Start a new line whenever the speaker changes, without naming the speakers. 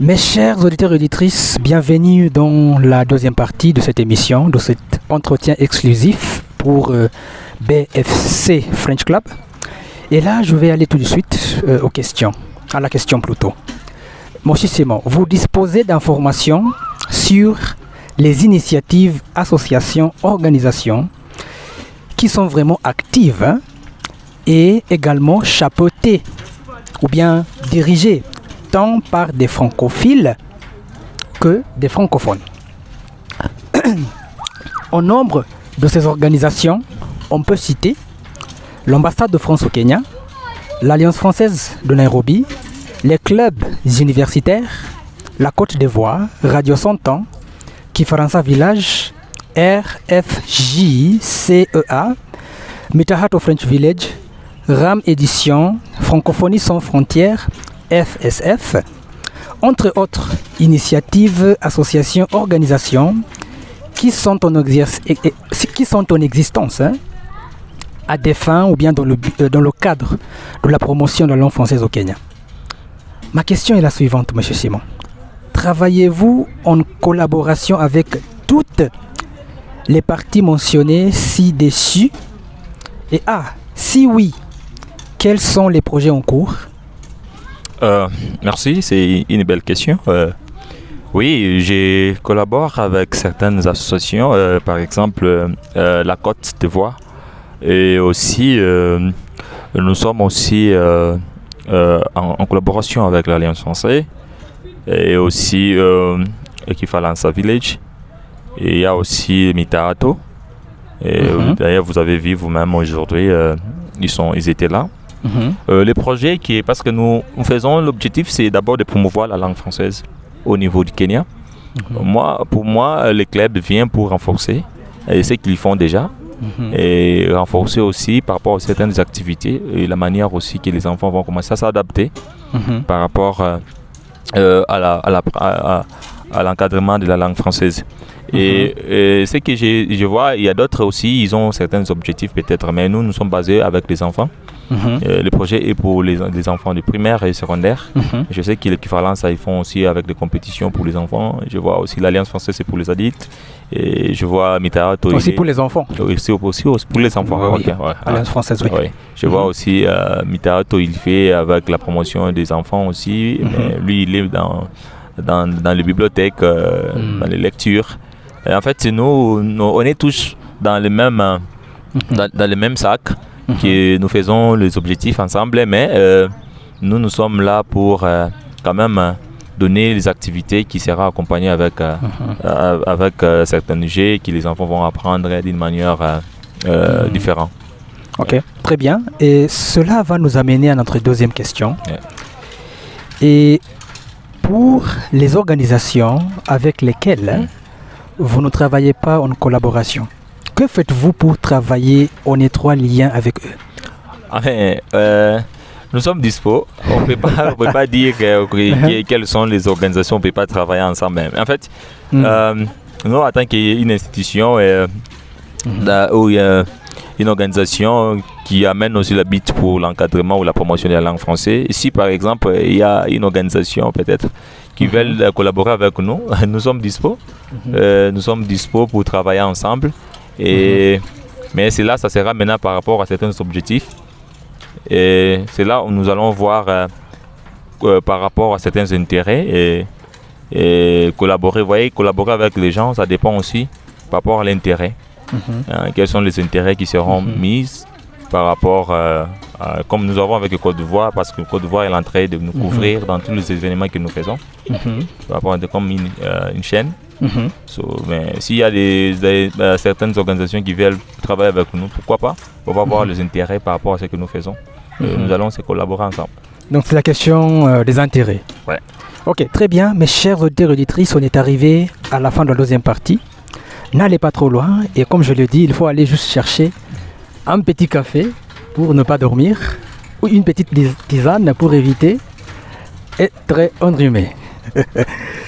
Mes chers auditeurs et auditrices, bienvenue dans la deuxième partie de cette émission, de cet entretien exclusif pour euh, BFC French Club. Et là, je vais aller tout de suite euh, aux questions, à la question plutôt. Monsieur Simon, vous disposez d'informations sur les initiatives, associations, organisations qui sont vraiment actives hein, et également chapeautées ou bien dirigées tant par des francophiles que des francophones. Au nombre de ces organisations, on peut citer l'ambassade de France au Kenya, l'Alliance française de Nairobi, les clubs universitaires, la Côte d'Ivoire, Radio 100 ans, Kifaransa Village, RFJCEA, Mitahato French Village, RAM Édition, Francophonie sans frontières, FSF, entre autres initiatives, associations, organisations qui sont en, existence hein, à des fins ou bien dans le, euh, dans le cadre de la promotion de la langue française au Kenya. Ma question est la suivante, M. Simon. Travaillez-vous en collaboration avec toutes les parties mentionnées ci-dessus? Et ah, si oui, quels sont les projets en cours?
Euh, Merci, c'est une belle question. Euh, oui, je collabore avec certaines associations, euh, par exemple la Côte d'Ivoire, et aussi nous sommes aussi en, collaboration avec l'Alliance française et aussi Equifalansa Village. Et il y a aussi Mitaato. Et mhm. d'ailleurs, vous avez vu vous-même aujourd'hui, ils, sont, ils étaient là. Mhm. Euh, les projets qui, parce que nous, faisons l'objectif, c'est d'abord de promouvoir la langue française au niveau du Kenya. Mhm. Moi, pour moi, les clubs viennent pour renforcer et ce qu'ils font déjà mhm. et renforcer aussi par rapport à certaines activités et la manière aussi que les enfants vont commencer à s'adapter par rapport euh, euh, à l'encadrement de la langue française. Et, ce que je, je, vois, il y a d'autres aussi, ils ont certains objectifs peut-être, mais nous, nous sommes basés avec les enfants. Mhm. Euh, le projet est pour les, enfants de primaire et secondaire. Mhm. Je sais que l'équivalent, ça, ils font aussi avec des compétitions pour les enfants. Je vois aussi l'Alliance française, c'est pour les adultes. Et je vois Mitarato.
Aussi pour les enfants
aussi, aussi, pour les enfants.
Oui, Alliance française, oui.
Je vois mhm. aussi euh, il fait avec la promotion des enfants aussi. Mais lui, il est dans, dans, dans les bibliothèques, euh, dans les lectures. Et en fait, nous, nous, on est tous dans le même, dans, dans le même sac que nous faisons les objectifs ensemble, mais euh, nous, nous sommes là pour euh, quand même euh, donner les activités qui seront accompagnées avec, uh-huh. avec certains jeux que les enfants vont apprendre d'une manière mm. différente.
Ok, très bien. Et cela va nous amener à notre deuxième question. Et pour les organisations avec lesquelles vous ne travaillez pas en collaboration, que faites-vous pour travailler en étroit lien avec eux?
Enfin, euh, Nous sommes dispo. On ne peut pas dire quelles sont les organisations, on ne peut pas travailler ensemble. En fait, hmm. euh, nous, en tant qu'une institution euh, hmm. où a une organisation qui amène aussi la bite pour l'encadrement ou la promotion de la langue française. Si par exemple il y a une organisation peut-être qui hmm. veut collaborer avec nous, nous sommes dispo. nous sommes dispo pour travailler ensemble. Et, Mais c'est là, ça sera maintenant par rapport à certains objectifs. Et c'est là où nous allons voir euh, euh, par rapport à certains intérêts et, et, collaborer. Vous voyez, collaborer avec les gens, ça dépend aussi par rapport à l'intérêt. Mhm. Hein, quels sont les intérêts qui seront mhm. mis par rapport euh, à, comme nous avons avec le Côte d'Ivoire, parce que le Côte d'Ivoire est en train de nous mhm. couvrir dans tous les événements que nous faisons, par rapport à comme une, une chaîne. Mhm. mais s'il y a des, euh, certaines organisations qui veulent travailler avec nous, pourquoi pas? On va voir mhm. les intérêts par rapport à ce que nous faisons. Mhm. Nous allons se collaborer ensemble.
Donc c'est la question euh, des intérêts.
Ouais.
Ok, très bien. Mes chers auditeurs auditrices, on est arrivé à la fin de la deuxième partie. N'allez pas trop loin. Et comme je le dis, il faut aller juste chercher un petit café pour ne pas dormir ou une petite tisane pour éviter être enrhumé.